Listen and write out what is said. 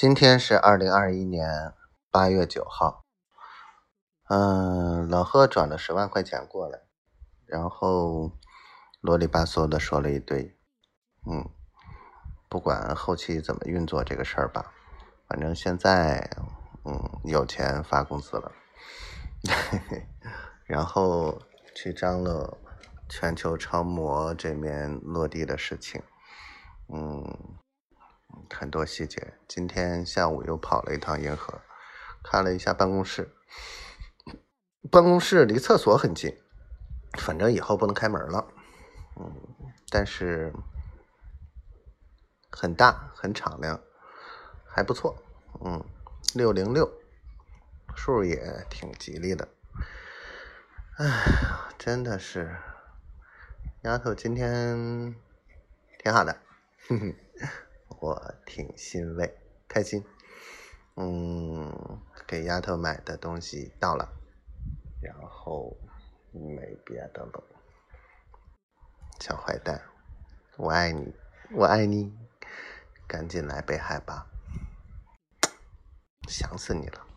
今天是二零二一年八月九号，嗯，老贺转了十万块钱过来，然后啰里吧嗦的说了一堆，嗯，不管后期怎么运作这个事儿吧，反正现在嗯有钱发工资了，然后去张罗全球超模这面落地的事情，嗯。很多细节。今天下午又跑了一趟银河，看了一下办公室。办公室离厕所很近，反正以后不能开门了。嗯，但是很大，很敞亮，还不错。嗯，六零六，数也挺吉利的。哎呀，真的是，丫头今天挺好的。哼哼。我挺欣慰，开心，嗯，给丫头买的东西到了，然后没别的了，小坏蛋，我爱你，我爱你，赶紧来北海吧，想死你了。